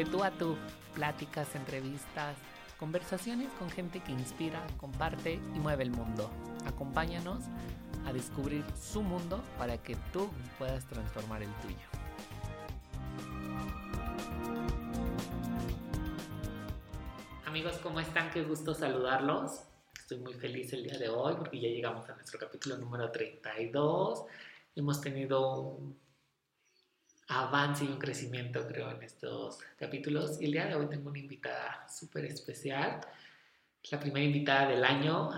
De tú a tú, pláticas, entrevistas, conversaciones con gente que inspira, comparte y mueve el mundo. Acompáñanos a descubrir su mundo para que tú puedas transformar el tuyo. Amigos, ¿cómo están? Qué gusto saludarlos. Estoy muy feliz el día de hoy porque ya llegamos a nuestro capítulo número 32. Hemos tenido un avance y un crecimiento, creo, en estos capítulos. Y el día de hoy tengo una invitada súper especial. Es la primera invitada del año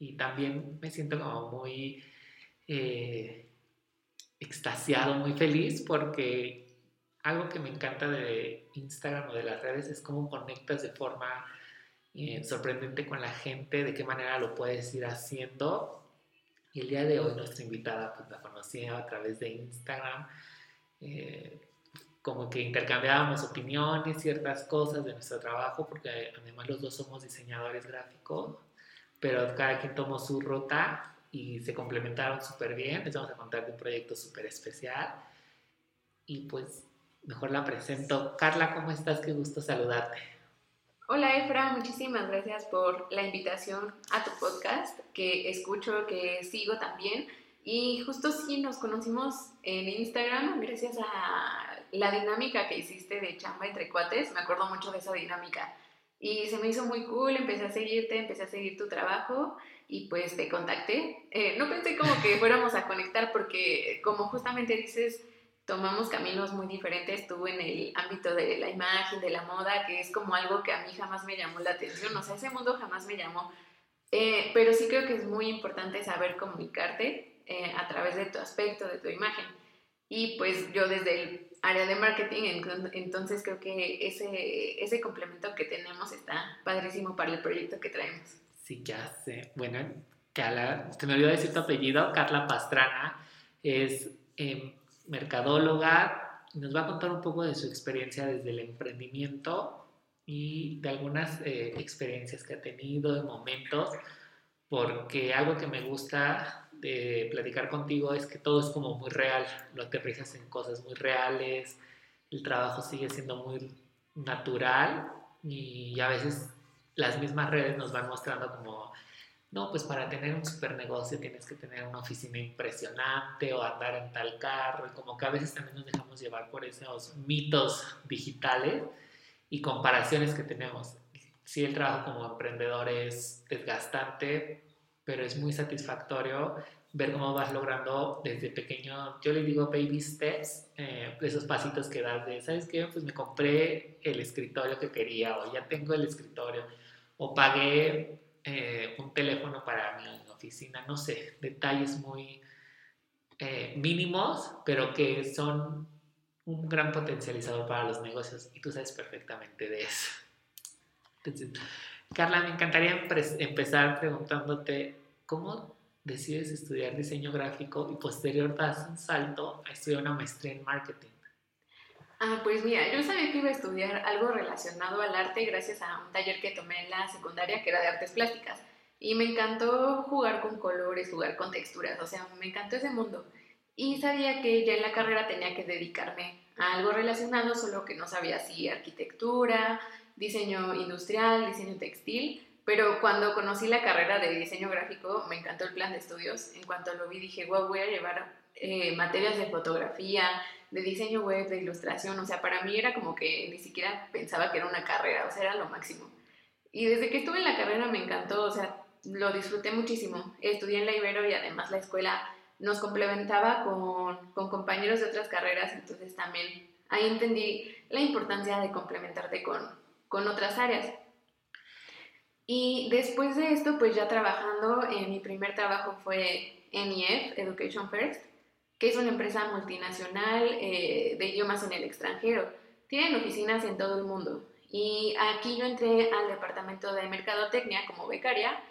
y también me siento como muy eh, extasiado, muy feliz porque algo que me encanta de Instagram o de las redes es cómo conectas de forma eh, sorprendente con la gente, de qué manera lo puedes ir haciendo. Y el día de hoy nuestra invitada pues la conocí a través de Instagram eh, como que intercambiábamos opiniones, ciertas cosas de nuestro trabajo, porque además los dos somos diseñadores gráficos, pero cada quien tomó su ruta y se complementaron súper bien. Les vamos a contar de un proyecto súper especial. Y pues mejor la presento. Carla, ¿cómo estás? Qué gusto saludarte. Hola Efra, muchísimas gracias por la invitación a tu podcast, que escucho, que sigo también. Y justo sí nos conocimos en Instagram gracias a la dinámica que hiciste de chamba entre cuates. Me acuerdo mucho de esa dinámica. Y se me hizo muy cool, empecé a seguirte, empecé a seguir tu trabajo y pues te contacté. Eh, no pensé como que fuéramos a conectar porque como justamente dices, tomamos caminos muy diferentes, tú en el ámbito de la imagen, de la moda, que es como algo que a mí jamás me llamó la atención, o sea, ese mundo jamás me llamó. Eh, pero sí creo que es muy importante saber comunicarte eh, a través de tu aspecto, de tu imagen. Y pues yo desde el área de marketing, entonces creo que ese, ese complemento que tenemos está padrísimo para el proyecto que traemos. Sí, ya sé. Bueno, Carla, te me olvidó decir tu apellido, Carla Pastrana, es eh, mercadóloga, nos va a contar un poco de su experiencia desde el emprendimiento y de algunas eh, experiencias que ha tenido, de momentos, porque algo que me gusta de platicar contigo es que todo es como muy real, lo aterrizas en cosas muy reales, el trabajo sigue siendo muy natural y a veces las mismas redes nos van mostrando como, no, pues para tener un super negocio tienes que tener una oficina impresionante o andar en tal carro, y como que a veces también nos dejamos llevar por esos mitos digitales y comparaciones que tenemos. Sí, el trabajo como emprendedor es desgastante, pero es muy satisfactorio ver cómo vas logrando desde pequeño, yo le digo baby steps, eh, esos pasitos que das de, ¿sabes qué? Pues me compré el escritorio que quería, o ya tengo el escritorio, o pagué eh, un teléfono para mi oficina, no sé, detalles muy eh, mínimos, pero que son un gran potencializador para los negocios, y tú sabes perfectamente de eso. Entonces, Carla, me encantaría empezar preguntándote, ¿cómo decides estudiar diseño gráfico y posterior das un salto a estudiar una maestría en marketing? Ah, pues mira, yo sabía que iba a estudiar algo relacionado al arte gracias a un taller que tomé en la secundaria que era de artes plásticas. Y me encantó jugar con colores, jugar con texturas, o sea, me encantó ese mundo. Y sabía que ya en la carrera tenía que dedicarme a algo relacionado, solo que no sabía si arquitectura, diseño industrial, diseño textil, pero cuando conocí la carrera de diseño gráfico me encantó el plan de estudios. En cuanto lo vi dije, wow, voy a llevar eh, materias de fotografía, de diseño web, de ilustración, o sea, para mí era como que ni siquiera pensaba que era una carrera, o sea, era lo máximo. Y desde que estuve en la carrera me encantó, o sea, lo disfruté muchísimo. Estudié en la Ibero y además la escuela nos complementaba con, con compañeros de otras carreras, entonces también ahí entendí la importancia de complementarte con, con otras áreas. Y después de esto, pues ya trabajando, eh, mi primer trabajo fue NEF, Education First, que es una empresa multinacional eh, de idiomas en el extranjero. Tienen oficinas en todo el mundo. Y aquí yo entré al departamento de mercadotecnia como becaria,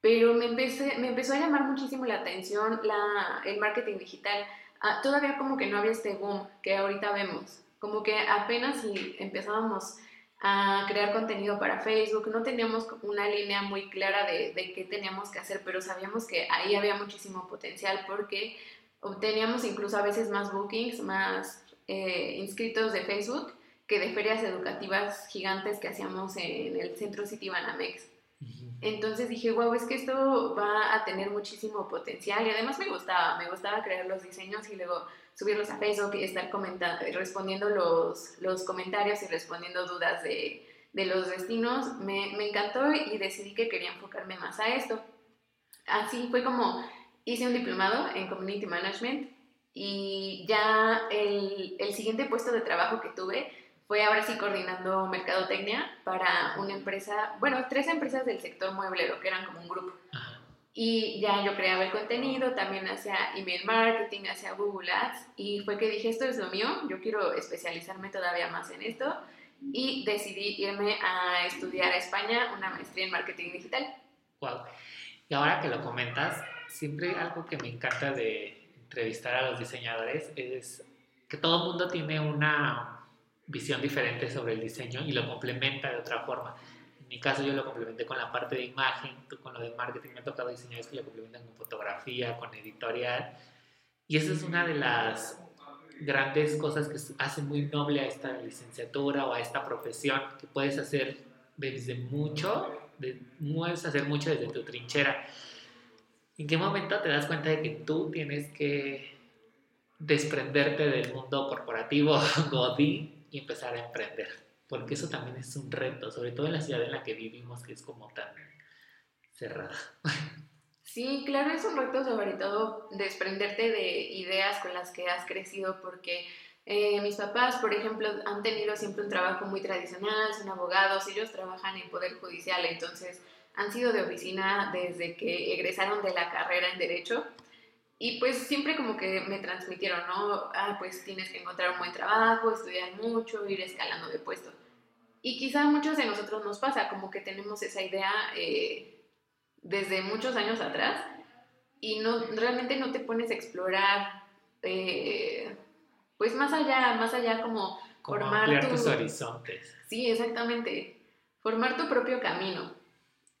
pero me, empecé, me empezó a llamar muchísimo la atención la, el marketing digital. Ah, todavía como que no había este boom que ahorita vemos. Como que apenas empezábamos a crear contenido para Facebook. No teníamos una línea muy clara de, de, qué teníamos que hacer, pero sabíamos que ahí había muchísimo potencial porque obteníamos incluso a veces más bookings, más eh, inscritos de Facebook que de ferias educativas gigantes que hacíamos en el centro City Banamex. Entonces dije, wow, es que esto va a tener muchísimo potencial y además me gustaba, me gustaba crear los diseños y luego subirlos a Facebook y estar comentando, respondiendo los, los comentarios y respondiendo dudas de, de los destinos. Me, me, encantó y decidí que quería enfocarme más a esto. Así fue como hice un diplomado en Community Management y ya el, el siguiente puesto de trabajo que tuve fue ahora sí coordinando mercadotecnia para una empresa, bueno, tres empresas del sector mueblero, que eran como un grupo. Y ya yo creaba el contenido, también hacía email marketing, hacía Google Ads, y fue que dije, esto es lo mío, yo quiero especializarme todavía más en esto, y decidí irme a estudiar a España una maestría en marketing digital. Wow. Y ahora que lo comentas, siempre algo que me encanta de entrevistar a los diseñadores es que todo el mundo tiene una visión diferente sobre el diseño y lo complementa de otra forma. En mi caso yo lo complementé con la parte de imagen, con lo de marketing me ha tocado diseñadores que lo complementan con fotografía, con editorial. Y esa es una de las grandes cosas que hacen muy noble a esta licenciatura o a esta profesión, que puedes hacer desde mucho, de, puedes hacer mucho desde tu trinchera. ¿En qué momento te das cuenta de que tú tienes que desprenderte del mundo corporativo, Godín, y empezar a emprender, porque eso también es un reto, sobre todo en la ciudad en la que vivimos, que es como tan cerrada. Sí, claro, es un reto sobre todo desprenderte de ideas con las que has crecido, porque eh, mis papás, por ejemplo, han tenido siempre un trabajo muy tradicional, son abogados, ellos trabajan en Poder Judicial, entonces han sido de oficina desde que egresaron de la carrera en Derecho y pues siempre como que me transmitieron, ¿no? Ah, pues tienes que encontrar un buen trabajo, estudiar mucho, ir escalando de puesto. Y quizá a muchos de nosotros nos pasa, como que tenemos esa idea eh, desde muchos años atrás y no, realmente no te pones a explorar, eh, pues más allá, más allá como, como formar tus horizontes. Sí, exactamente, formar tu propio camino.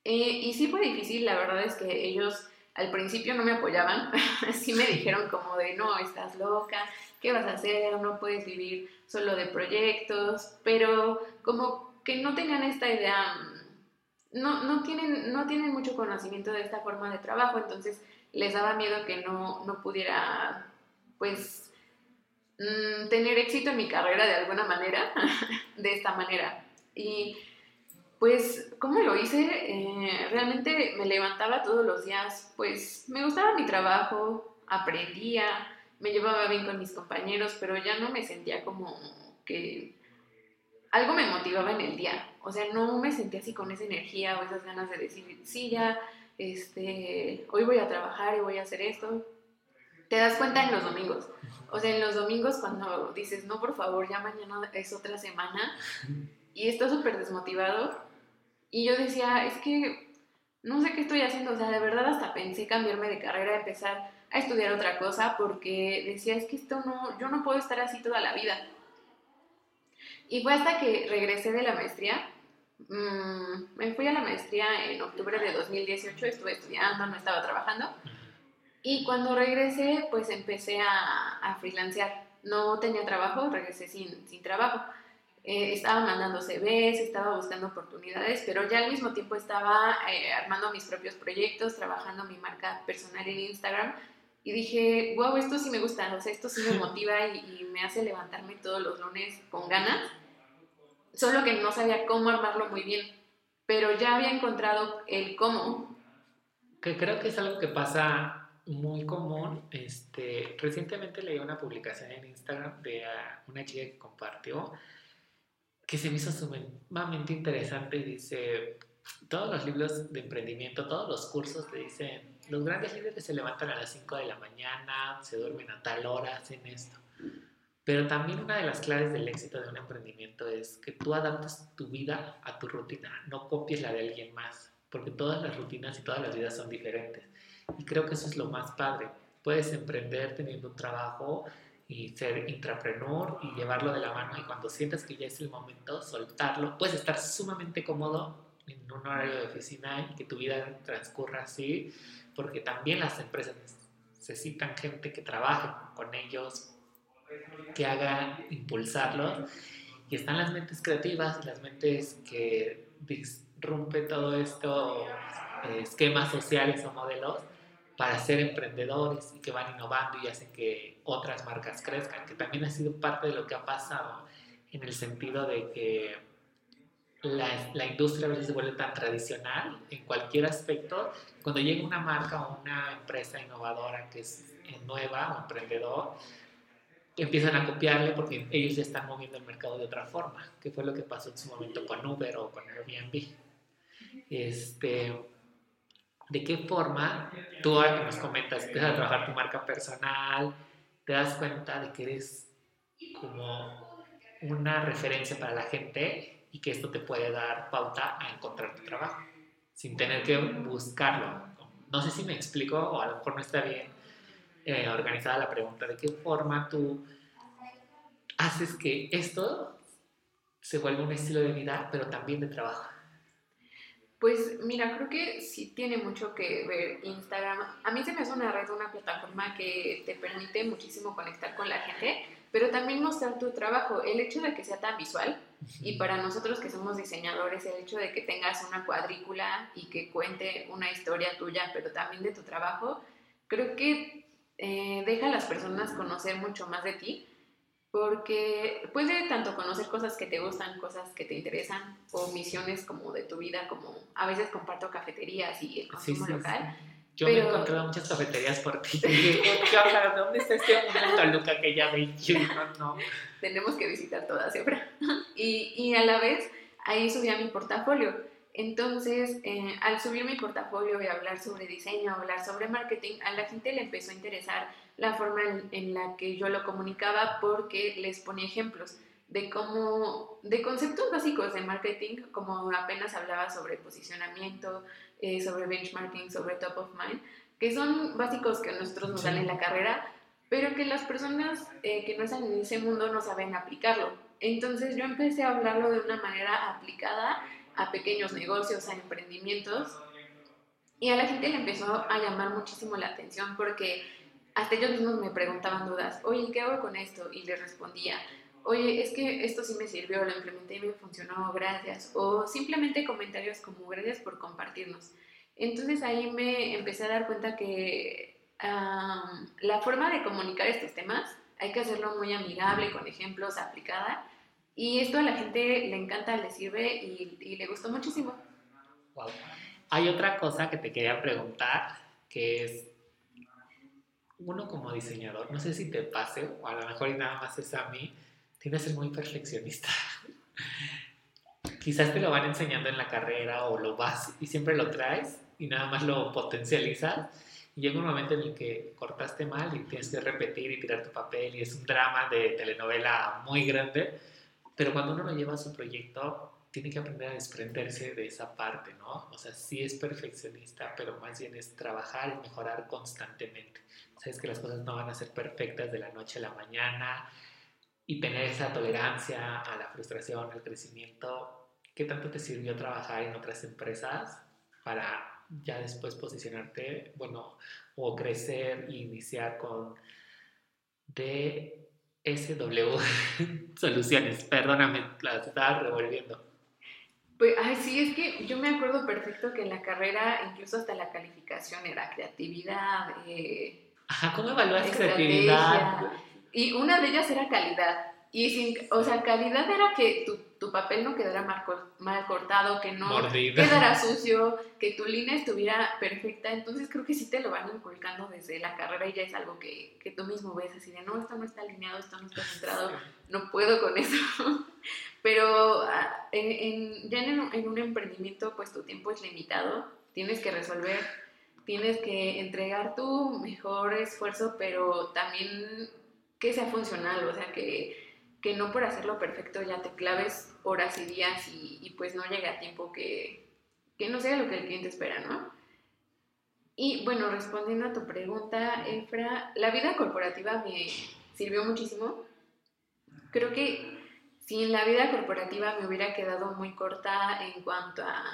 Eh, y sí fue difícil, la verdad es que ellos al principio no me apoyaban, sí me dijeron como de, no, estás loca, ¿qué vas a hacer? No puedes vivir solo de proyectos, pero como que no tenían esta idea, mm, no, no, tienen, no tienen mucho conocimiento de esta forma de trabajo, entonces les daba miedo que no, no pudiera, pues, mm, tener éxito en mi carrera de alguna manera, de esta manera. Y pues, ¿cómo lo hice? Eh, realmente me levantaba todos los días, pues me gustaba mi trabajo, aprendía, me llevaba bien con mis compañeros, pero ya no me sentía como que algo me motivaba en el día. O sea, no me sentía así con esa energía o esas ganas de decir, sí, ya, este, hoy voy a trabajar y voy a hacer esto. Te das cuenta en los domingos. O sea, en los domingos cuando dices, no, por favor, ya mañana es otra semana y estás súper desmotivado, y yo decía, es que no sé qué estoy haciendo, o sea, de verdad hasta pensé cambiarme de carrera, empezar a estudiar otra cosa, porque decía, es que esto no, yo no puedo estar así toda la vida. Y fue hasta que regresé de la maestría, mmm, me fui a la maestría en octubre de 2018, estuve estudiando, no estaba trabajando, y cuando regresé, pues empecé a, a freelancear. No tenía trabajo, regresé sin, sin trabajo. Eh, estaba mandando CVs, estaba buscando oportunidades, pero ya al mismo tiempo estaba eh, armando mis propios proyectos, trabajando mi marca personal en Instagram y dije, wow, esto sí me gusta, o sea, esto sí me motiva y, me hace levantarme todos los lunes con ganas, solo que no sabía cómo armarlo muy bien, pero ya había encontrado el cómo. Que creo que es algo que pasa muy común. Este, recientemente leí una publicación en Instagram de una chica que compartió que se me hizo sumamente interesante. Dice, todos los libros de emprendimiento, todos los cursos te dicen, los grandes líderes se levantan a las 5 de la mañana, se duermen a tal hora, hacen esto. Pero también una de las claves del éxito de un emprendimiento es que tú adaptes tu vida a tu rutina, no copies la de alguien más, porque todas las rutinas y todas las vidas son diferentes. Y creo que eso es lo más padre. Puedes emprender teniendo un trabajo y ser intrapreneur y llevarlo de la mano y cuando sientas que ya es el momento, soltarlo. Puedes estar sumamente cómodo en un horario de oficina y que tu vida transcurra así, porque también las empresas necesitan gente que trabaje con ellos, que haga impulsarlos. Y están las mentes creativas, las mentes que disrumpen todo esto, eh, esquemas sociales o modelos, para ser emprendedores y que van innovando y hacen que otras marcas crezcan, que también ha sido parte de lo que ha pasado en el sentido de que la, la, industria a veces se vuelve tan tradicional en cualquier aspecto. Cuando llega una marca o una empresa innovadora que es nueva o emprendedor, empiezan a copiarle porque ellos ya están moviendo el mercado de otra forma, que fue lo que pasó en su momento con Uber o con Airbnb. Este, ¿De qué forma tú ahora que nos comentas, empiezas a trabajar tu marca personal, te das cuenta de que eres como una referencia para la gente y que esto te puede dar pauta a encontrar tu trabajo, sin tener que buscarlo? No sé si me explico o a lo mejor no está bien eh, organizada la pregunta, ¿de qué forma tú haces que esto se vuelva un estilo de vida, pero también de trabajo? Pues mira, creo que sí tiene mucho que ver Instagram. A mí se me hace una red, una plataforma que te permite muchísimo conectar con la gente, pero también mostrar tu trabajo. El hecho de que sea tan visual y para nosotros que somos diseñadores, el hecho de que tengas una cuadrícula y que cuente una historia tuya, pero también de tu trabajo, creo que eh, deja a las personas conocer mucho más de ti porque puede tanto conocer cosas que te gustan, cosas que te interesan, o misiones como de tu vida, como a veces comparto cafeterías y el consumo local. Yo me he encontrado muchas cafeterías por ti. ¿Dónde está este momento, Luca, que ya vi? No, no. Tenemos que visitar todas siempre. Y, y a la vez, ahí subía mi portafolio. Entonces, eh, al subir mi portafolio y hablar sobre diseño, hablar sobre marketing, a la gente le empezó a interesar la forma en, la que yo lo comunicaba porque les ponía ejemplos de cómo, de conceptos básicos de marketing, como apenas hablaba sobre posicionamiento, eh, sobre benchmarking, sobre top of mind, que son básicos que a nosotros nos dan en la carrera, pero que las personas eh, que no están en ese mundo no saben aplicarlo. Entonces yo empecé a hablarlo de una manera aplicada a pequeños negocios, a emprendimientos, y a la gente le empezó a llamar muchísimo la atención porque hasta ellos mismos me preguntaban dudas, oye, ¿qué hago con esto? Y les respondía, oye, es que esto sí me sirvió, lo implementé y me funcionó, gracias. O simplemente comentarios como gracias por compartirnos. Entonces ahí me empecé a dar cuenta que la forma de comunicar estos temas hay que hacerlo muy amigable, con ejemplos, aplicada. Y esto a la gente le encanta, le sirve y, y le gustó muchísimo. Wow. Hay otra cosa que te quería preguntar, que es uno como diseñador, no sé si te pase, o a lo mejor y nada más es a mí, tiene que ser muy perfeccionista. Quizás te lo van enseñando en la carrera o lo vas y siempre lo traes y nada más lo potencializas. Y llega un momento en el que cortaste mal y tienes que repetir y tirar tu papel y es un drama de telenovela muy grande. Pero cuando uno lo lleva a su proyecto, tiene que aprender a desprenderse de esa parte, ¿no? O sea, sí es perfeccionista, pero más bien es trabajar y mejorar constantemente. Sabes que las cosas no van a ser perfectas de la noche a la mañana y tener esa tolerancia a la frustración, al crecimiento. ¿Qué tanto te sirvió trabajar en otras empresas para ya después posicionarte, bueno, o crecer e iniciar con DSW Soluciones? Perdóname, las estaba revolviendo. Pues, ay, sí, es que yo me acuerdo perfecto que en la carrera, incluso hasta la calificación era creatividad. Eh, Ajá, ¿cómo evaluas creatividad? Y una de ellas era calidad. Y sin, o sea, calidad era que tu, tu papel no quedara mal, mal cortado, que no quedara sucio, que tu línea estuviera perfecta. Entonces creo que sí te lo van inculcando desde la carrera y ya es algo que, que tú mismo ves así de, no, esto no está alineado, esto no está centrado, no puedo con eso. Pero ah, en, ya en, en un emprendimiento, pues tu tiempo es limitado, tienes que resolver, tienes que entregar tu mejor esfuerzo, pero también que sea funcional, o sea, que, que no por hacerlo perfecto ya te claves horas y días y, y pues no llegue a tiempo que, que, no sea lo que el cliente espera, ¿no? Y bueno, respondiendo a tu pregunta, Efra, la vida corporativa me sirvió muchísimo. Creo que si en la vida corporativa me hubiera quedado muy corta en cuanto a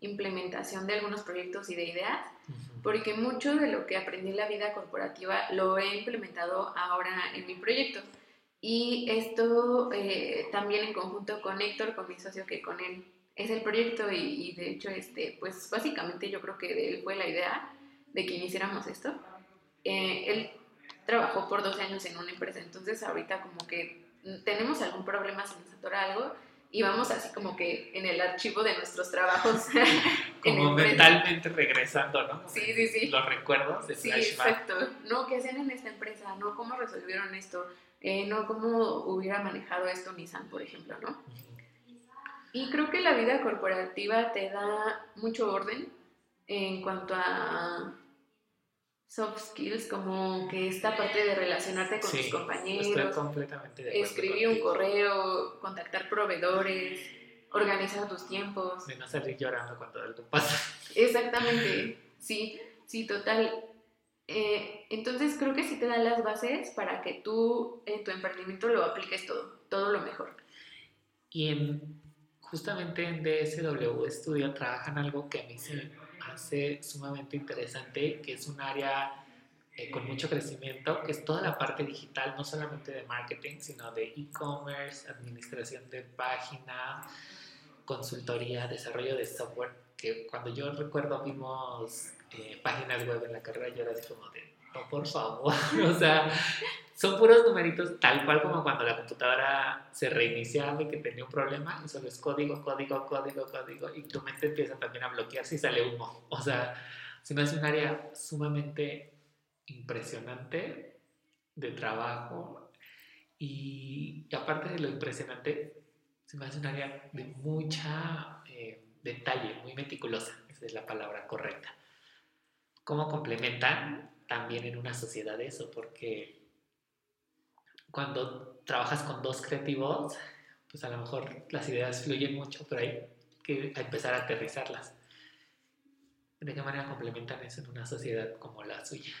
implementación de algunos proyectos y de ideas, porque mucho de lo que aprendí en la vida corporativa lo he implementado ahora en mi proyecto. Y esto eh, también en conjunto con Héctor, con mi socio, que con él es el proyecto y, de hecho, este, pues básicamente yo creo que de él fue la idea de que iniciáramos esto. Eh, él trabajó por 12 años en una empresa, entonces ahorita como que tenemos algún problema, se nos atora algo y vamos así como que en el archivo de nuestros trabajos. como mentalmente regresando, ¿no? Sí, sí, sí. Los recuerdos de Sí, exacto. No, ¿qué hacían en esta empresa? ¿No? ¿Cómo resolvieron esto? Eh, ¿No? ¿Cómo hubiera manejado esto Nissan, por ejemplo, no? Y creo que la vida corporativa te da mucho orden en cuanto a soft skills, como que esta parte de relacionarte con tus compañeros, completamente escribir un correo, contactar proveedores, organizar tus tiempos. De no salir llorando cuando algo pasa. Exactamente, sí, sí, total. Eh, entonces creo que sí te dan las bases para que tú en tu emprendimiento lo apliques todo, todo lo mejor. Y en, justamente en DSW Studio trabajan algo que a mí se hace sumamente interesante, que es un área eh, con mucho crecimiento, que es toda la parte digital, no solamente de marketing, sino de e-commerce, administración de páginas, consultoría, desarrollo de software, que cuando yo recuerdo vimos eh, páginas web en la carrera, yo era así como de, no, por favor, o sea, son puros numeritos, tal cual como cuando la computadora se reiniciaba y que tenía un problema, y solo es código, código, código, código, y tu mente empieza también a bloquearse y sale humo. O sea, si no es un área sumamente impresionante de trabajo, y, aparte de lo impresionante, se me hace un área de mucha eh, detalle, muy meticulosa, esa es la palabra correcta. ¿Cómo complementan también en una sociedad eso? Porque cuando trabajas con dos creativos, pues a lo mejor las ideas fluyen mucho, pero hay que empezar a aterrizarlas. ¿De qué manera complementan eso en una sociedad como la suya?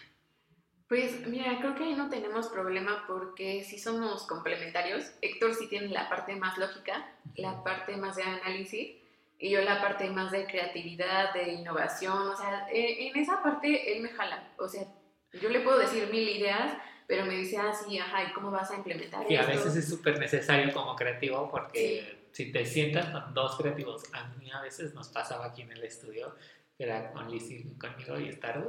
Pues mira, creo que ahí no tenemos problema porque si somos complementarios. Héctor sí tiene la parte más lógica, la parte más de análisis y yo la parte más de creatividad, de innovación. O sea, e, en esa parte él me jala. O sea, yo le puedo decir mil ideas, pero me dice así, ajá, ¿y cómo vas a implementar Y a veces es súper necesario como creativo porque si te sientas con dos creativos, a mí a veces nos pasaba aquí en el estudio, era con Liz y conmigo y estar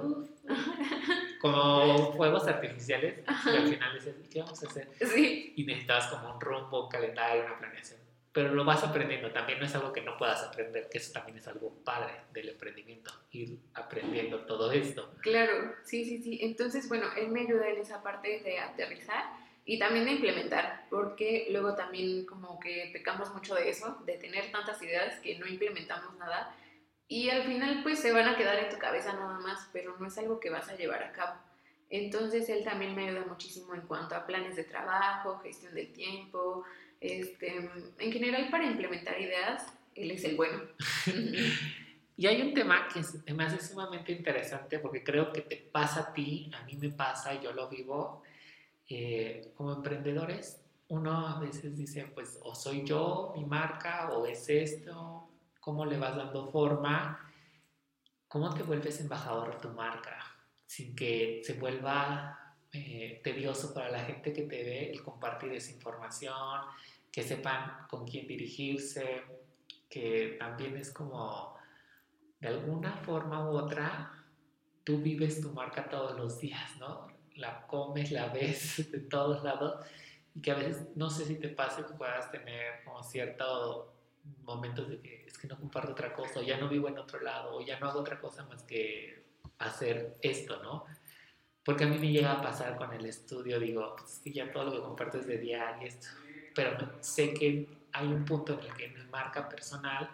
como fuegos artificiales, y al final dices, ¿qué vamos a hacer? Sí. Y necesitabas como un rumbo, un calendario, una planeación pero lo vas aprendiendo. También no es algo que no puedas aprender, que eso también es algo padre del emprendimiento, ir aprendiendo todo esto. Claro, sí, sí, sí. Entonces, bueno, él me ayuda en esa parte de aterrizar y también de implementar, porque luego también como que pecamos mucho de eso, de tener tantas ideas que no implementamos nada y al final pues se van a quedar en tu cabeza nada más, pero no es algo que vas a llevar a cabo. Entonces él también me ayuda muchísimo en cuanto a planes de trabajo, gestión del tiempo, este, en general, para implementar ideas, él es el bueno. y hay un tema que me hace sumamente interesante porque creo que te pasa a ti, a mí me pasa, yo lo vivo. Eh, como emprendedores, uno a veces dice, pues, o soy yo, mi marca, o es esto, cómo le vas dando forma, cómo te vuelves embajador de tu marca, sin que se vuelva eh, tedioso para la gente que te ve el compartir esa información, que sepan con quién dirigirse, que también es como, de alguna forma u otra, tú vives tu marca todos los días, ¿no? La comes, la ves de todos lados y que a veces no sé si te pase que puedas tener como ciertos momentos de que es que no comparto otra cosa, o ya no vivo en otro lado, o ya no hago otra cosa más que hacer esto, ¿no? Porque a mí me llega a pasar con el estudio, digo, pues que ya todo lo que comparto es de diario, esto. pero sé que hay un punto en el que mi marca personal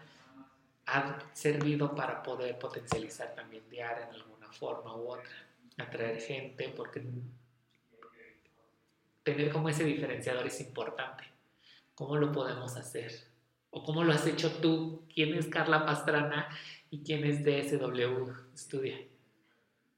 ha servido para poder potencializar también diario en alguna forma u otra, atraer gente, porque tener como ese diferenciador es importante. ¿Cómo lo podemos hacer? ¿O cómo lo has hecho tú? ¿Quién es Carla Pastrana y quién es DSW Studia?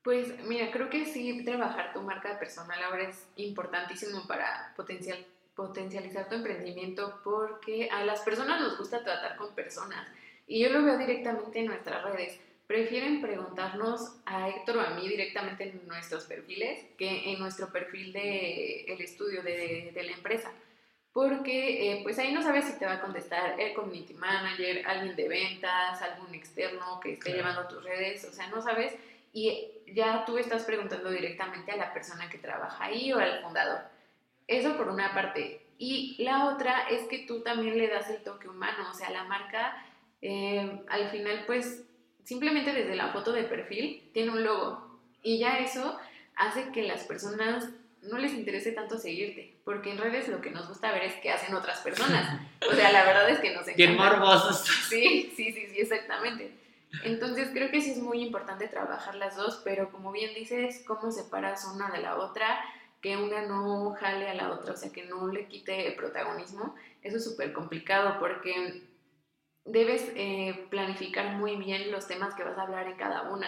Pues mira, creo que sí, trabajar tu marca personal ahora es importantísimo para potencial, potencializar tu emprendimiento porque a las personas nos gusta tratar con personas y yo lo veo directamente en nuestras redes. prefieren preguntarnos a Héctor o a mí directamente en nuestros perfiles que en nuestro perfil del el estudio de, de, la empresa. Porque eh, pues ahí no sabes si te va a contestar el community manager, alguien de ventas, algún externo que esté llevando tus redes, o sea, no sabes y ya tú estás preguntando directamente a la persona que trabaja ahí o al fundador. Eso por una parte. Y la otra es que tú también le das el toque humano, o sea, la marca eh, al final pues simplemente desde la foto de perfil tiene un logo y ya eso hace que las personas no les interese tanto seguirte, porque en redes lo que nos gusta ver es qué hacen otras personas. O sea, la verdad es que nos encanta. Bien morbosos. Sí, sí, sí, sí, exactamente. Entonces creo que sí es muy importante trabajar las dos, pero como bien dices, cómo separas una de la otra, que una no jale a la otra, o sea, que no le quite protagonismo, eso es súper complicado porque debes eh, planificar muy bien los temas que vas a hablar en cada una.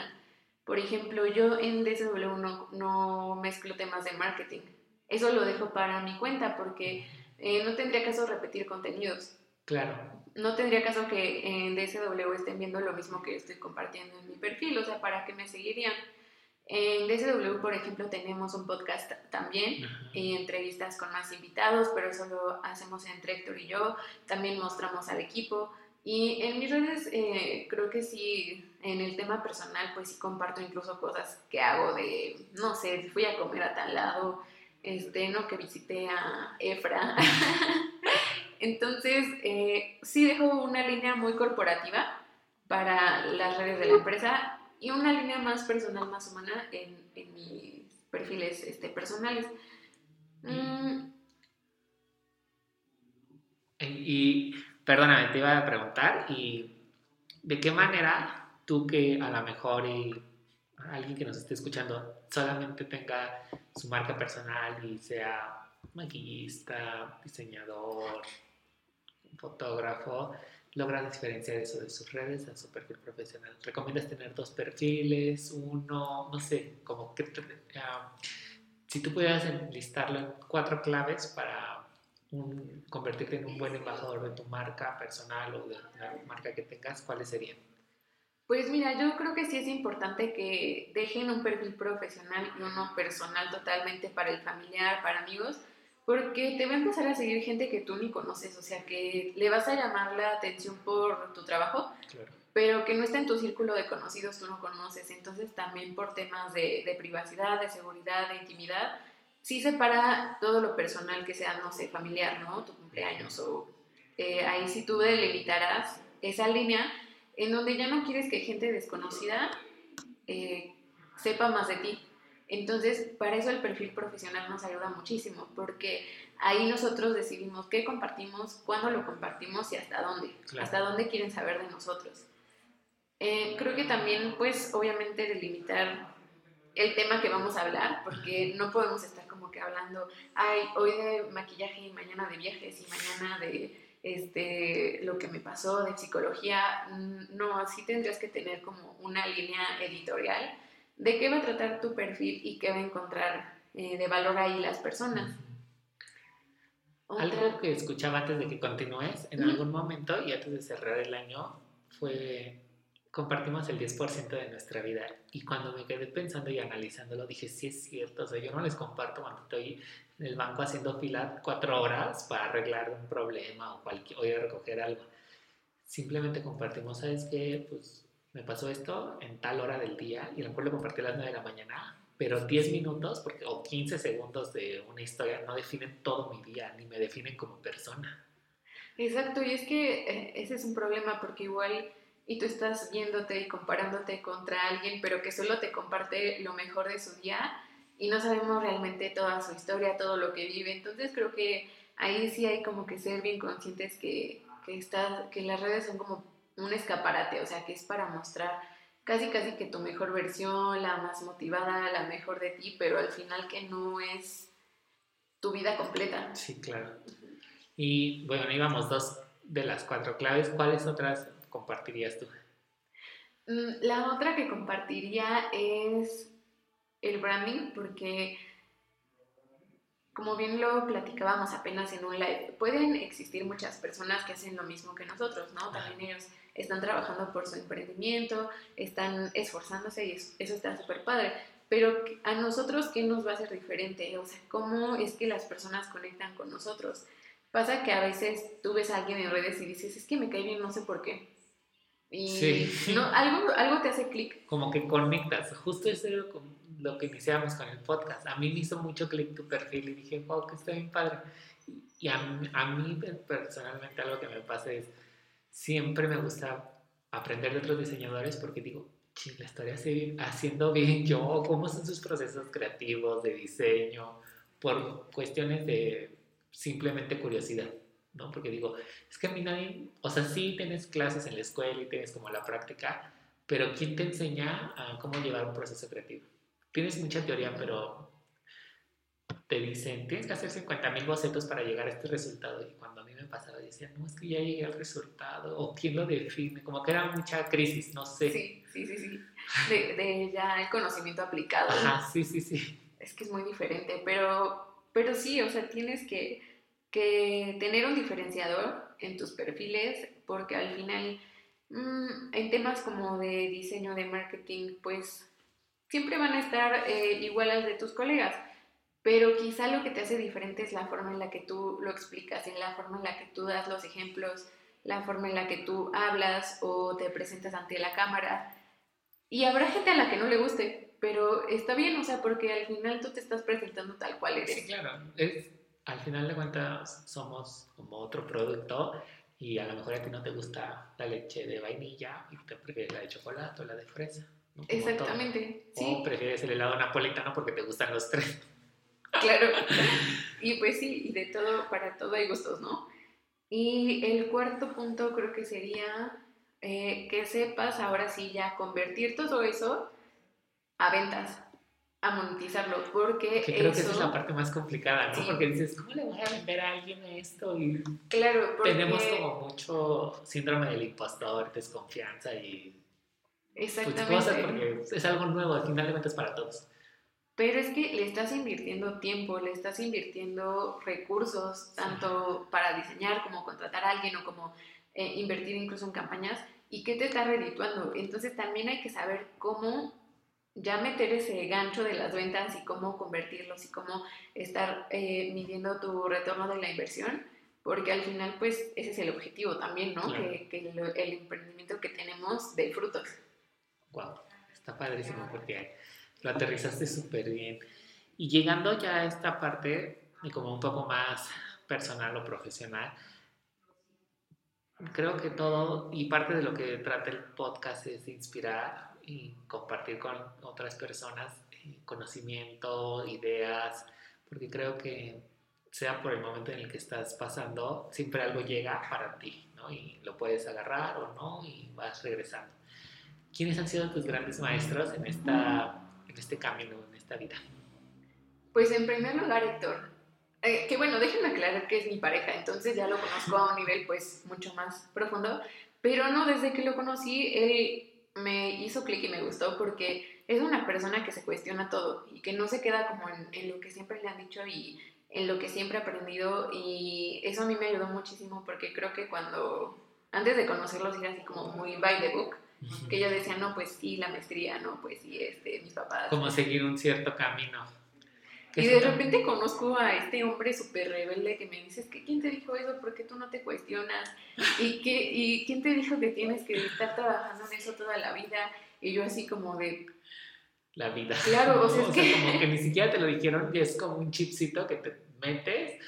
Por ejemplo, yo en DSW no, no mezclo temas de marketing. Eso lo dejo para mi cuenta porque eh, no tendría caso repetir contenidos. Claro. No tendría caso que en DSW estén viendo lo mismo que estoy compartiendo en mi perfil, o sea, ¿para qué me seguirían? En DSW, por ejemplo, tenemos un podcast también, y entrevistas con más invitados, pero eso lo hacemos entre Héctor y yo. También mostramos al equipo. Y en mis redes eh, creo que sí, en el tema personal, pues sí comparto incluso cosas que hago de, no sé, fui a comer a tal lado, este, no, que visité a Efra. Entonces, eh, sí dejo una línea muy corporativa para las redes de la empresa y una línea más personal, más humana en, mis perfiles este, personales. Mm. Y Perdóname, te iba a preguntar, ¿y de qué manera tú que a lo mejor y alguien que nos esté escuchando solamente tenga su marca personal y sea maquillista, diseñador, fotógrafo, logra diferenciar eso de sus redes a su perfil profesional? ¿Recomiendas tener dos perfiles, uno, no sé, como que... Ah, si tú pudieras enlistarlo en cuatro claves para convertirte en un buen embajador de tu marca personal o de la marca que tengas, ¿cuáles serían? Pues mira, yo creo que sí es importante que dejen un perfil profesional y uno personal totalmente para el familiar, para amigos, porque te va a empezar a seguir gente que tú ni conoces, o sea, que le vas a llamar la atención por tu trabajo, pero que no está en tu círculo de conocidos, tú no conoces, entonces también por temas de, de privacidad, de seguridad, de intimidad, sí separa todo lo personal que sea, no sé, familiar, ¿no? Tu cumpleaños o eh, ahí sí tú delimitarás esa línea en donde ya no quieres que gente desconocida eh, sepa más de ti. Entonces, para eso el perfil profesional nos ayuda muchísimo, porque ahí nosotros decidimos qué compartimos, cuándo lo compartimos y hasta dónde, hasta dónde quieren saber de nosotros. Eh, creo que también, pues, obviamente delimitar el tema que vamos a hablar, porque no podemos estar como que hablando, ay, hoy de maquillaje y mañana de viajes y mañana de este, lo que me pasó de psicología. Mm, no, así tendrías que tener como una línea editorial de qué va a tratar tu perfil y qué va a encontrar eh, de valor ahí las personas. Algo que escuchaba antes de que continúes, en algún momento y antes de cerrar el año, fue compartimos el 10% de nuestra vida. Y cuando me quedé pensando y analizándolo, dije, sí es cierto, o sea, yo no les comparto cuando estoy en el banco haciendo fila cuatro horas para arreglar un problema o, cualquier, o ir a recoger algo. Simplemente compartimos, ¿sabes qué? Pues me pasó esto en tal hora del día y a lo mejor lo compartí a las 9 de la mañana, pero 10 minutos porque, o 15 segundos de una historia no definen todo mi día, ni me definen como persona. Exacto, y es que eh, ese es un problema porque igual y tú estás viéndote y comparándote contra alguien, pero que solo te comparte lo mejor de su día y no sabemos realmente toda su historia, todo lo que vive. Entonces creo que ahí sí hay como que ser bien conscientes que, que, está, que las redes son como un escaparate, o sea, que es para mostrar casi casi que tu mejor versión, la más motivada, la mejor de ti, pero al final que no es tu vida completa. Sí, claro. Y bueno, íbamos dos de las cuatro claves. ¿Cuáles otras compartirías tú? Mm, la otra que compartiría es el branding, porque como bien lo platicábamos apenas en un live, pueden existir muchas personas que hacen lo mismo que nosotros, ¿no? También ellos están trabajando por su emprendimiento, están esforzándose y eso está súper padre. Pero a nosotros, ¿qué nos va a hacer diferente? O sea, ¿cómo es que las personas conectan con nosotros? Pasa que a veces tú ves a alguien en redes y dices, es que me cae bien, no sé por qué. Y sí. no, algo, algo te hace clic. Como que conectas. Justo eso era lo que iniciamos con el podcast. A mí me hizo mucho clic tu perfil y dije, wow, que está bien padre. Y a, a mí personalmente algo que me pasa es, siempre me gusta aprender de otros diseñadores porque digo, la estoy haciendo bien yo, cómo son sus procesos creativos de diseño, por cuestiones de simplemente curiosidad, ¿no? Porque digo, es que a mí nadie, o sea, sí tienes clases en la escuela y tienes como la práctica, pero ¿quién te enseña a cómo llevar un proceso creativo? Tienes mucha teoría, pero te dicen, tienes que hacer 50 mil bocetos para llegar a este resultado. Y cuando a mí me pasaba, decía, no, es que ya llegué al resultado, o quién lo define, como que era mucha crisis, no sé. Sí, sí, sí, sí. De, de ya el conocimiento aplicado. Ajá, sí, sí, sí. Es que es muy diferente, pero pero sí, o sea, tienes que, tener un diferenciador en tus perfiles porque al final mm, en temas como de diseño, de marketing, pues siempre van a estar eh, igual al de tus colegas. Pero quizá lo que te hace diferente es la forma en la que tú lo explicas, en la forma en la que tú das los ejemplos, la forma en la que tú hablas o te presentas ante la cámara. Y habrá gente a la que no le guste, pero está bien, o sea, porque al final tú te estás presentando tal cual eres. Sí, claro, es, al final de cuentas somos como otro producto y a lo mejor a ti no te gusta la leche de vainilla y te prefieres la de chocolate o la de fresa. Exactamente, sí. O prefieres el helado napolitano porque te gustan los tres. Claro, y pues sí, y de todo, para todo hay gustos, ¿no? Y el cuarto punto creo que sería eh, que sepas ahora sí ya convertir todo eso a ventas, a monetizarlo, porque que creo que esa es la parte más complicada, ¿no? Porque dices, ¿cómo le voy a vender a alguien esto? Y claro, porque... tenemos como mucho síndrome del impostor, desconfianza y Exactamente. cosas porque es algo nuevo, al final de cuentas para todos. Pero es que le estás invirtiendo tiempo, le estás invirtiendo recursos, tanto para diseñar como contratar a alguien o como eh, invertir incluso en campañas, y qué te está redituando. Entonces también hay que saber cómo ya meter ese gancho de las ventas y cómo convertirlos y cómo estar eh, midiendo tu retorno de la inversión, porque al final pues ese es el objetivo también, ¿no? Que, el, emprendimiento que tenemos dé frutos. Wow, está padrísimo porque lo aterrizaste súper bien. Y llegando ya a esta parte, y como un poco más personal o profesional, creo que todo y parte de lo que trata el podcast es inspirar y compartir con otras personas eh, conocimiento, ideas, porque creo que sea por el momento en el que estás pasando, siempre algo llega para ti, ¿no? Y lo puedes agarrar o no y vas regresando. ¿Quiénes han sido tus grandes maestros en, esta, en este camino, en esta vida? Pues en primer lugar, Héctor. Eh, que bueno, déjenme aclarar que es mi pareja, entonces ya lo conozco a un nivel pues mucho más profundo, pero no, desde que lo conocí, él me hizo clic y me gustó porque es una persona que se cuestiona todo y que no se queda como en, lo que siempre le han dicho y en lo que siempre ha aprendido y eso a mí me ayudó muchísimo porque creo que cuando antes de conocerlos era así como muy by the book que yo decía no pues sí la maestría no pues sí este mis papás como seguir un cierto camino y de repente conozco a este hombre súper rebelde que me dice, que ¿quién te dijo eso? ¿Por qué tú no te cuestionas? ¿Y, qué, ¿Y quién te dijo que tienes que estar trabajando en eso toda la vida? Y yo así como de... La vida. Claro, o sea, es que... como que ni siquiera te lo dijeron y es como un chipcito que te metes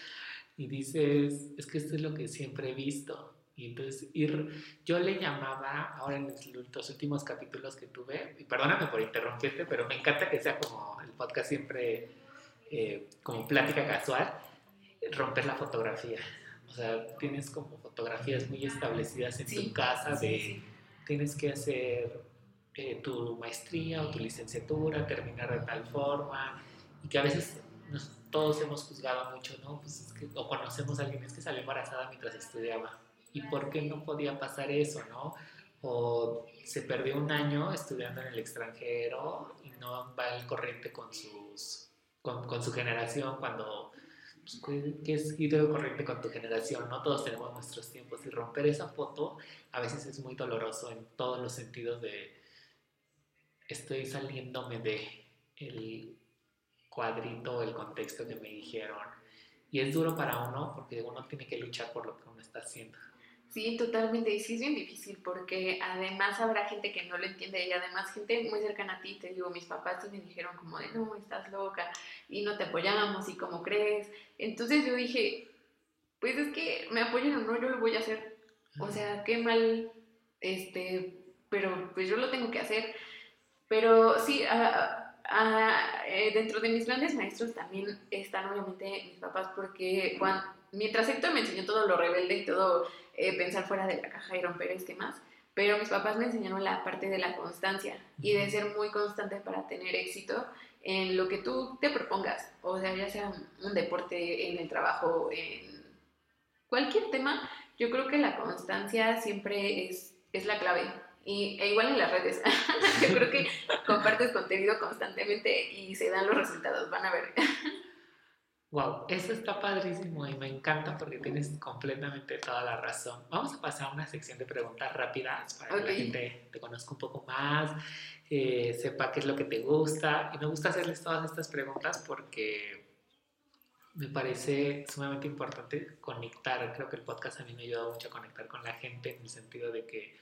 y dices, es que esto es lo que siempre he visto. Y entonces ir, yo le llamaba, ahora en los últimos capítulos que tuve, y perdóname por interrumpirte, pero me encanta que sea como el podcast siempre eh, como plática casual, romper la fotografía. O sea, tienes como fotografías muy establecidas en tu casa de tienes que hacer eh, tu maestría o tu licenciatura, terminar de tal forma, y que a veces todos hemos juzgado mucho, ¿no? Pues o conocemos a alguien es que salió embarazada mientras estudiaba. ¿Y por qué no podía pasar eso, no? O se perdió un año estudiando en el extranjero y no va al corriente con sus con, su generación cuando pues, que es ir corriente con tu generación, ¿no? Todos tenemos nuestros tiempos y romper esa foto a veces es muy doloroso en todos los sentidos de estoy saliéndome de el cuadrito, el contexto que me dijeron. Y es duro para uno porque uno tiene que luchar por lo que uno está haciendo. Sí, totalmente. Y sí es bien difícil porque además habrá gente que no lo entiende y además gente muy cercana a ti. Te digo, mis papás sí me dijeron como de, no, estás loca y no te apoyamos y cómo crees. Entonces yo dije, pues es que me apoyen o no, yo lo voy a hacer. O sea, qué mal, este, pero pues yo lo tengo que hacer. Pero sí, eh, dentro de mis grandes maestros también están obviamente mis papás porque cuando, mientras Héctor me enseñó todo lo rebelde y todo eh, pensar fuera de la caja y romper esquemas, pero mis papás me enseñaron la parte de la constancia y de ser muy constante para tener éxito en lo que tú te propongas, o sea, ya sea un deporte, en el trabajo, en cualquier tema, yo creo que la constancia siempre es, es la clave. Y, e igual en las redes, yo creo que compartes contenido constantemente y se dan los resultados, van a ver. Wow, eso está padrísimo y me encanta porque tienes completamente toda la razón. Vamos a pasar a una sección de preguntas rápidas para que la gente te conozca un poco más, eh, sepa qué es lo que te gusta. Y me gusta hacerles todas estas preguntas porque me parece sumamente importante conectar. Creo que el podcast a mí me ha ayudado mucho a conectar con la gente en el sentido de que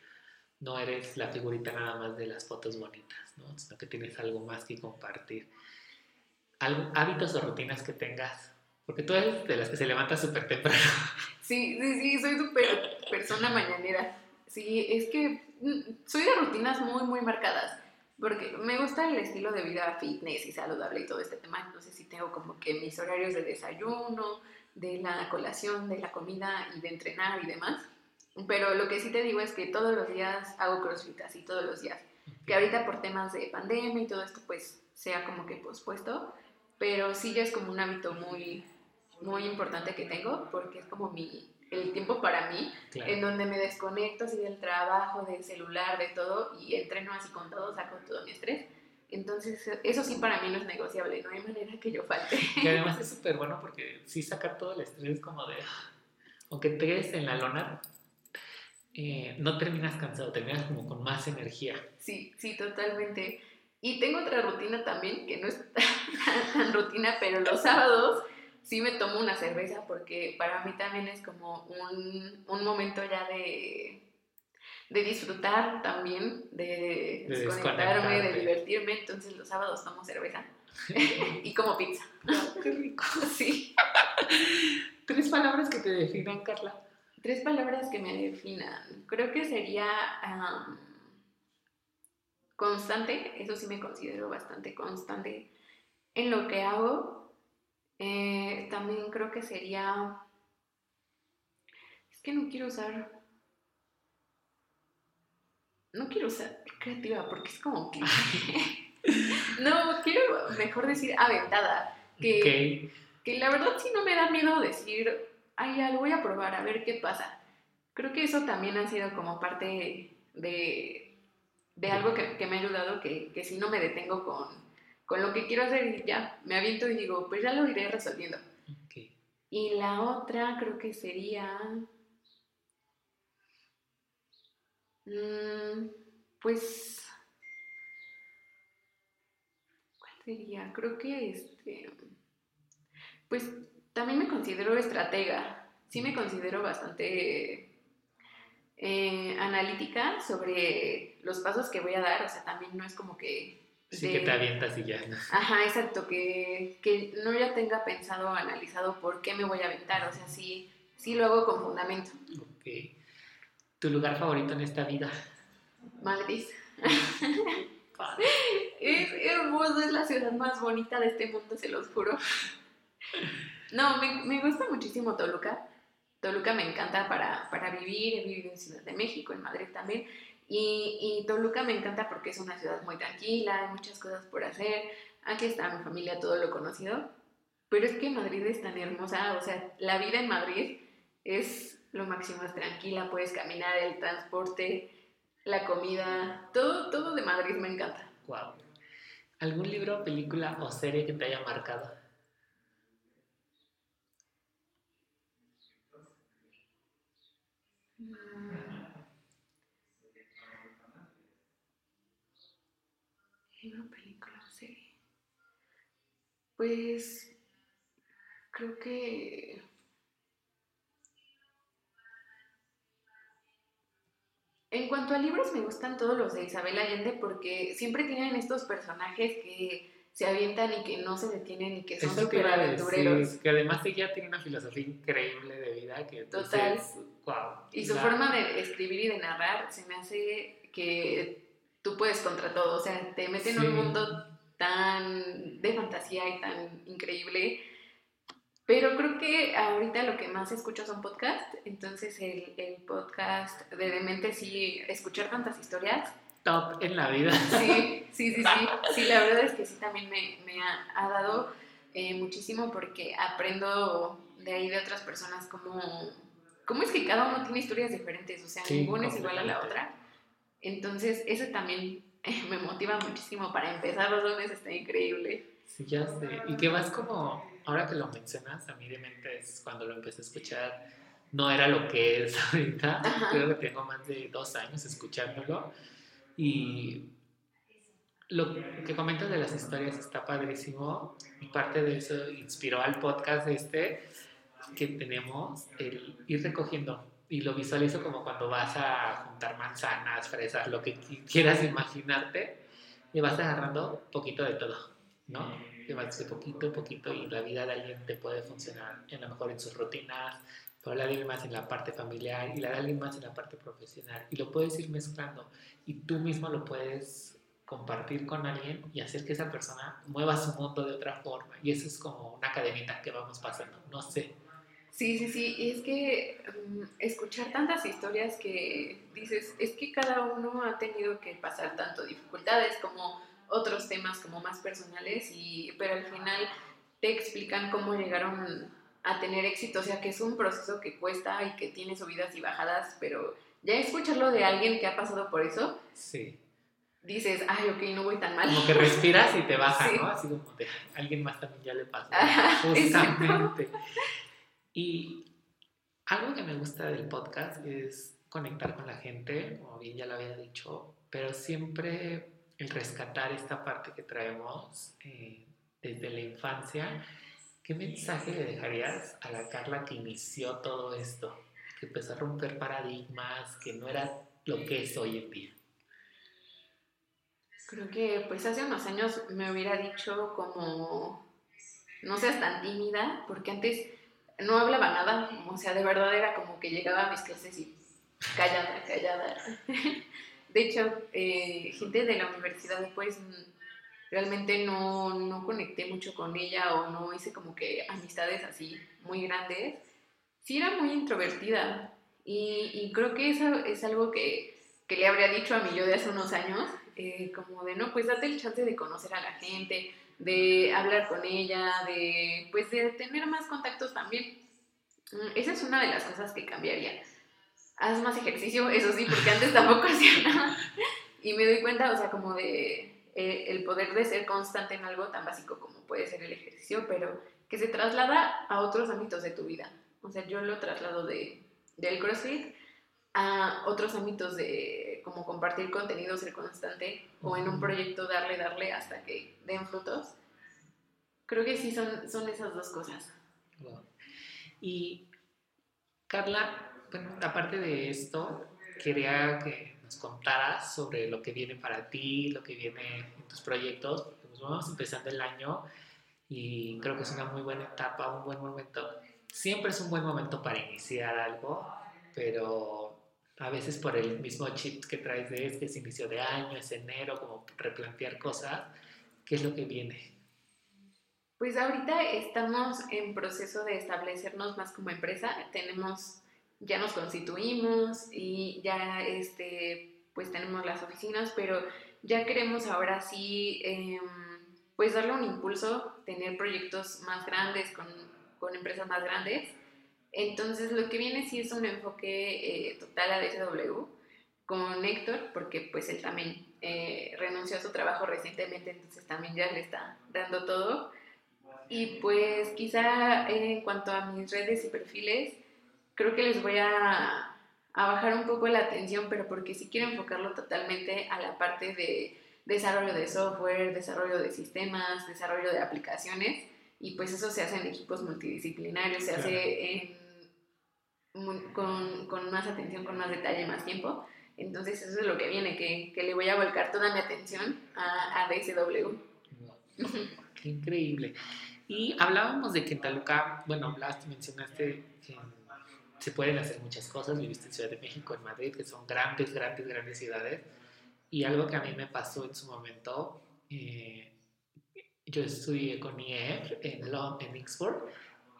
no eres la figurita nada más de las fotos bonitas, ¿no? sino que tienes algo más que compartir hábitos o rutinas que tengas. Porque tú eres de las que se levanta súper temprano. Sí, sí, sí, soy súper persona mañanera. Sí, es que mm, soy de rutinas muy, muy marcadas. Porque me gusta el estilo de vida fitness y saludable y todo este tema. Entonces sí tengo como que mis horarios de desayuno, de la colación, de la comida y de entrenar y demás. Pero lo que sí te digo es que todos los días hago crossfit, así todos los días. Que ahorita por temas de pandemia y todo esto, pues sea como que pospuesto pero sí ya es como un hábito muy, muy importante que tengo porque es como mi, el tiempo para mí, en donde me desconecto así del trabajo, del celular, de todo y entreno así con todo, saco todo mi estrés. Entonces, eso sí para mí no es negociable, no hay manera que yo falte. Y además es súper bueno porque sí sacar todo el estrés es como de, aunque te quedes en la lona, eh, no terminas cansado, terminas como con más energía. Sí, sí, totalmente. Y tengo otra rutina también, que no es tan rutina, pero los sábados sí me tomo una cerveza porque para mí también es como un, un momento ya de, de disfrutar también, de, desconectarme, de divertirme. Entonces los sábados tomo cerveza y como pizza. ¡Qué rico! Sí. Tres palabras que te definan, Carla. Tres palabras que me definan. Creo que sería constante, eso sí me considero bastante constante en lo que hago. Eh, también creo que sería, es que no quiero usar, no quiero usar creativa porque es como que, no, quiero mejor decir aventada, que, que la verdad sí no me da miedo decir, ay, ya lo voy a probar, a ver qué pasa. Creo que eso también ha sido como parte de, de algo que, me ha ayudado, que, si no me detengo con, lo que quiero hacer y ya me aviento y digo, pues ya lo iré resolviendo. Y la otra creo que sería, mm, pues, ¿cuál sería? Creo que este, pues también me considero estratega, sí me considero bastante eh, analítica sobre los pasos que voy a dar, o sea, también no es como que... Sí, que te avientas y ya. Ajá, exacto, que, que, no ya tenga pensado, analizado por qué me voy a aventar, o sea, sí, sí lo hago con fundamento. Ok. ¿Tu lugar favorito en esta vida? Madrid. es hermoso, es la ciudad más bonita de este mundo, se los juro. No, me, me gusta muchísimo Toluca. Toluca me encanta para, para, vivir, he vivido en Ciudad de México, en Madrid también, y, y, Toluca me encanta porque es una ciudad muy tranquila, hay muchas cosas por hacer, aquí está mi familia, todo lo conocido, pero es que Madrid es tan hermosa, o sea, la vida en Madrid es lo máximo, es tranquila, puedes caminar, el transporte, la comida, todo, todo de Madrid me encanta. Wow. ¿Algún libro, película o serie que te haya marcado? Libro, película, serie. Pues creo que En cuanto a libros, me gustan todos los de Isabel Allende porque siempre tienen estos personajes que se avientan y que no se detienen y que son súper aventureros. que además ella tiene una filosofía increíble de vida que Total. wow, y su forma de escribir y de narrar se me hace que tú puedes contra todo, o sea, te mete en un mundo tan de fantasía y tan increíble pero creo que ahorita lo que más escucho son podcasts, entonces el, el podcast de Demente sí, escuchar tantas historias. Top en la vida. Sí, sí, sí, sí. Sí, la verdad es que sí también me, me ha, ha, dado eh, muchísimo porque aprendo de ahí de otras personas cómo, cómo es que cada uno tiene historias diferentes, o sea, ninguna es igual a la otra. Entonces, eso también me motiva muchísimo para empezar los lunes, está increíble. Sí, ya sé. Y que vas como ahora que lo mencionas, a mí de mente es cuando lo empecé a escuchar, no era lo que es ahorita. Creo que tengo más de dos años escuchándolo. Y lo que comentas de las historias está padrísimo. Y parte de eso inspiró al podcast este que tenemos, el ir recogiendo. Y lo visualizo como cuando vas a juntar manzanas, fresas, lo que quieras imaginarte. Y vas agarrando poquito de todo, ¿no? que vas de poquito a poquito y la vida de alguien te puede funcionar a lo mejor en sus rutinas, pero la de alguien más en la parte familiar y la de alguien más en la parte profesional. Y lo puedes ir mezclando y tú mismo lo puedes compartir con alguien y hacer que esa persona mueva su mundo de otra forma. Y eso es como una cadenita que vamos pasando, no sé. Sí, sí, sí, y es que um, escuchar tantas historias que dices, es que cada uno ha tenido que pasar tanto dificultades como otros temas como más personales, y, pero al final te explican cómo llegaron a tener éxito, o sea que es un proceso que cuesta y que tiene subidas y bajadas, pero ya escucharlo de alguien que ha pasado por eso, sí. dices, ay, ok, no voy tan mal. Como que respiras y te baja, ¿no? Así como de, alguien más también ya le pasó. justamente. Y algo que me gusta del podcast es conectar con la gente, como bien ya lo había dicho, pero siempre el rescatar esta parte que traemos eh, desde la infancia, ¿qué mensaje le dejarías a la Carla que inició todo esto? Que empezó a romper paradigmas, que no era lo que es hoy en día. Creo que pues hace unos años me hubiera dicho como no seas tan tímida, porque antes no hablaba nada, o sea, de verdad era como que llegaba a mis clases y callada, callada. De hecho, eh, gente de la universidad, pues realmente no, no, conecté mucho con ella o no hice como que amistades así muy grandes. Sí era muy introvertida y, creo que eso es algo que, que, le habría dicho a mí yo de hace unos años, eh, como de, no, pues date el chance de conocer a la gente, de hablar con ella, de, pues de tener más contactos también. Mm, esa es una de las cosas que cambiaría haz más ejercicio, eso sí, porque antes tampoco hacía nada. Y me doy cuenta, o sea, como de eh, el poder de ser constante en algo tan básico como puede ser el ejercicio, pero que se traslada a otros ámbitos de tu vida. O sea, yo lo traslado de, del CrossFit a otros ámbitos de como compartir contenido, ser constante o en un proyecto darle, darle hasta que den frutos. Creo que sí son, son esas dos cosas. Y Carla, bueno, aparte de esto, quería que nos contaras sobre lo que viene para ti, lo que viene en tus proyectos, porque nos vamos empezando el año y creo que es una muy buena etapa, un buen momento. Siempre es un buen momento para iniciar algo, pero a veces por el mismo chip que traes de este, es inicio de año, es enero, como replantear cosas, ¿qué es lo que viene? Pues ahorita estamos en proceso de establecernos más como empresa. Tenemos ya nos constituimos y ya este, pues tenemos las oficinas, pero ya queremos ahora sí em, pues darle un impulso, tener proyectos más grandes con, con, empresas más grandes. Entonces lo que viene sí es un enfoque eh, total a DSW con Héctor, porque pues él también eh, renunció a su trabajo recientemente, entonces también ya le está dando todo. Y pues quizá en cuanto a mis redes y perfiles, creo que les voy a, a bajar un poco la atención, pero porque sí quiero enfocarlo totalmente a la parte de desarrollo de software, desarrollo de sistemas, desarrollo de aplicaciones, y pues eso se hace en equipos multidisciplinarios, se hace con, con, más atención, con más detalle, más tiempo. Entonces eso es lo que viene, que, que le voy a volcar toda mi atención a, a DSW. Qué increíble. Y hablábamos de que en Taluca, bueno, hablaste, mencionaste que se pueden hacer muchas cosas. Viviste en Ciudad de México, en Madrid, que son grandes, grandes, grandes ciudades. Y algo que a mí me pasó en su momento, eh, yo estudié con IEF en, en Oxford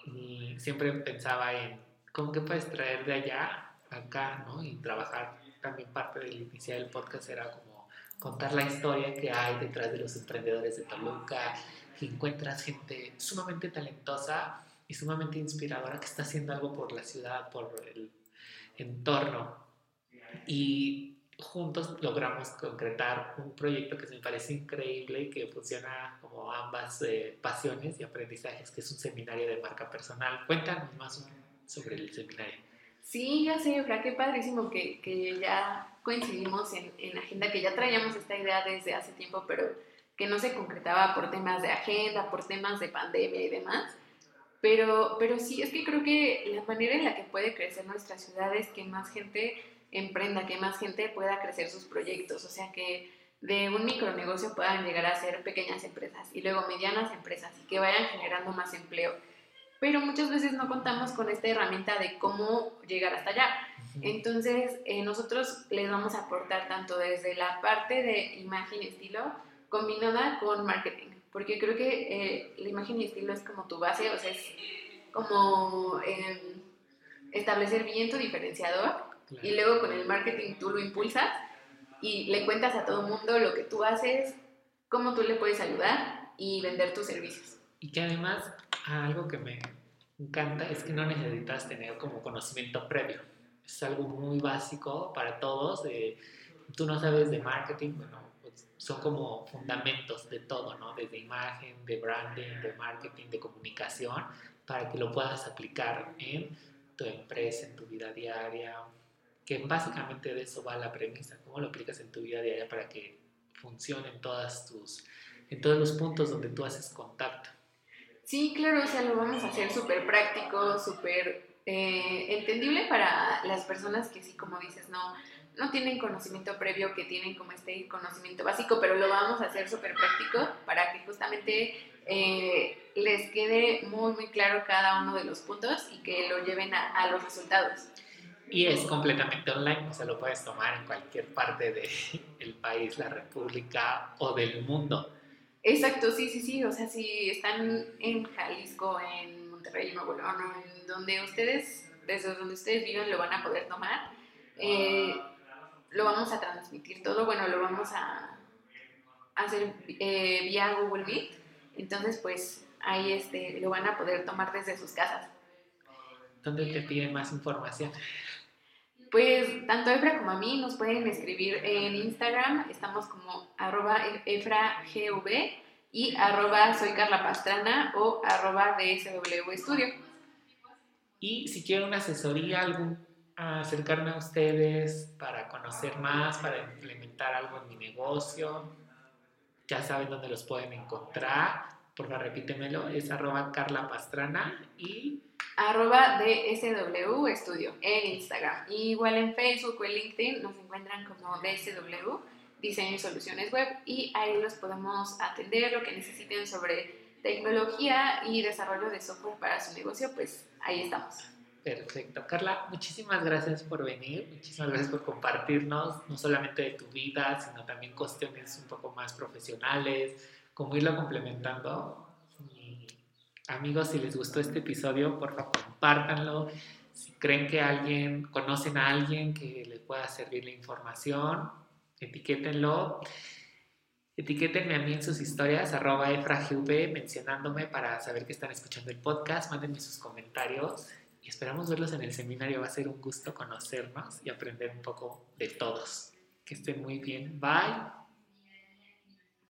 y siempre pensaba en cómo que puedes traer de allá acá, ¿no? Y trabajar. También parte del inicio del podcast era como contar la historia que hay detrás de los emprendedores de Toluca, encuentras gente sumamente talentosa y sumamente inspiradora que está haciendo algo por la ciudad, por el entorno. Y juntos logramos concretar un proyecto que me parece increíble y que funciona como ambas eh, pasiones y aprendizajes, que es un seminario de marca personal. Cuéntanos más sobre el seminario. Sí, ya sé, Fra, qué padrísimo que, que ya coincidimos en, en agenda, que ya traíamos esta idea desde hace tiempo, pero que no se concretaba por temas de agenda, por temas de pandemia y demás. Pero, pero sí, es que creo que la manera en la que puede crecer nuestra ciudad es que más gente emprenda, que más gente pueda crecer sus proyectos, o sea que de un micronegocio puedan llegar a ser pequeñas empresas y luego medianas empresas y que vayan generando más empleo. Pero muchas veces no contamos con esta herramienta de cómo llegar hasta allá. Entonces, eh, nosotros les vamos a aportar tanto desde la parte de imagen y estilo combinada con marketing porque creo que eh, la imagen y estilo es como tu base, o sea, es como em, establecer bien tu diferenciador y luego con el marketing tú lo impulsas y le cuentas a todo el mundo lo que tú haces, cómo tú le puedes ayudar y vender tus servicios. Y que además algo que me encanta es que no necesitas tener como conocimiento previo. Es algo muy básico para todos. tú no sabes de marketing, bueno, son como fundamentos de todo, ¿no? Desde imagen, de branding, de marketing, de comunicación, para que lo puedas aplicar en tu empresa, en tu vida diaria, que básicamente de eso va la premisa, cómo lo aplicas en tu vida diaria para que funcione en, todas tus, en todos los puntos donde tú haces contacto. Sí, claro, o sea, lo vamos a hacer súper práctico, súper eh, entendible para las personas que sí, como dices, no, no tienen conocimiento previo, que tienen como este conocimiento básico, pero lo vamos a hacer súper práctico para que justamente eh, les quede muy, muy claro cada uno de los puntos y que lo lleven a, los resultados. Y es completamente online, o sea, lo puedes tomar en cualquier parte del país, la república o del mundo. Exacto, sí, sí, sí, o sea, si están en Jalisco, en Monterrey, Nuevo León, en donde ustedes, desde donde ustedes viven, lo van a poder tomar. Eh, lo vamos a transmitir todo, bueno, lo vamos a hacer eh, vía Google Meet, entonces pues ahí este, lo van a poder tomar desde sus casas. ¿Dónde te piden más información? Pues tanto Efra como a mí nos pueden escribir en Instagram, estamos como arroba efragv y arroba soy Carla o arroba DSW Estudio. Y si quieren una asesoría, algún acercarme a ustedes para conocer más, para implementar algo en mi negocio. Ya saben dónde los pueden encontrar. Por favor, repítemelo. Es arroba Carla y... Arroba DSW Estudio en Instagram. igual en Facebook o en LinkedIn nos encuentran como DSW Diseño y Soluciones Web y ahí los podemos atender lo que necesiten sobre tecnología y desarrollo de software para su negocio, pues ahí estamos. Perfecto. Carla, muchísimas gracias por venir, muchísimas gracias por compartirnos no solamente de tu vida, sino también cuestiones un poco más profesionales, cómo irlo complementando. Amigos, si les gustó este episodio, por favor, compártanlo. Si creen que alguien, conocen a alguien que les pueda servir la información, etiquétenlo. Etiquétenme a mí en sus historias, arroba efragv, mencionándome para saber que están escuchando el podcast. Mándenme sus comentarios esperamos verlos en el seminario. Va a ser un gusto conocernos y aprender un poco de todos. Que estén muy bien. Bye.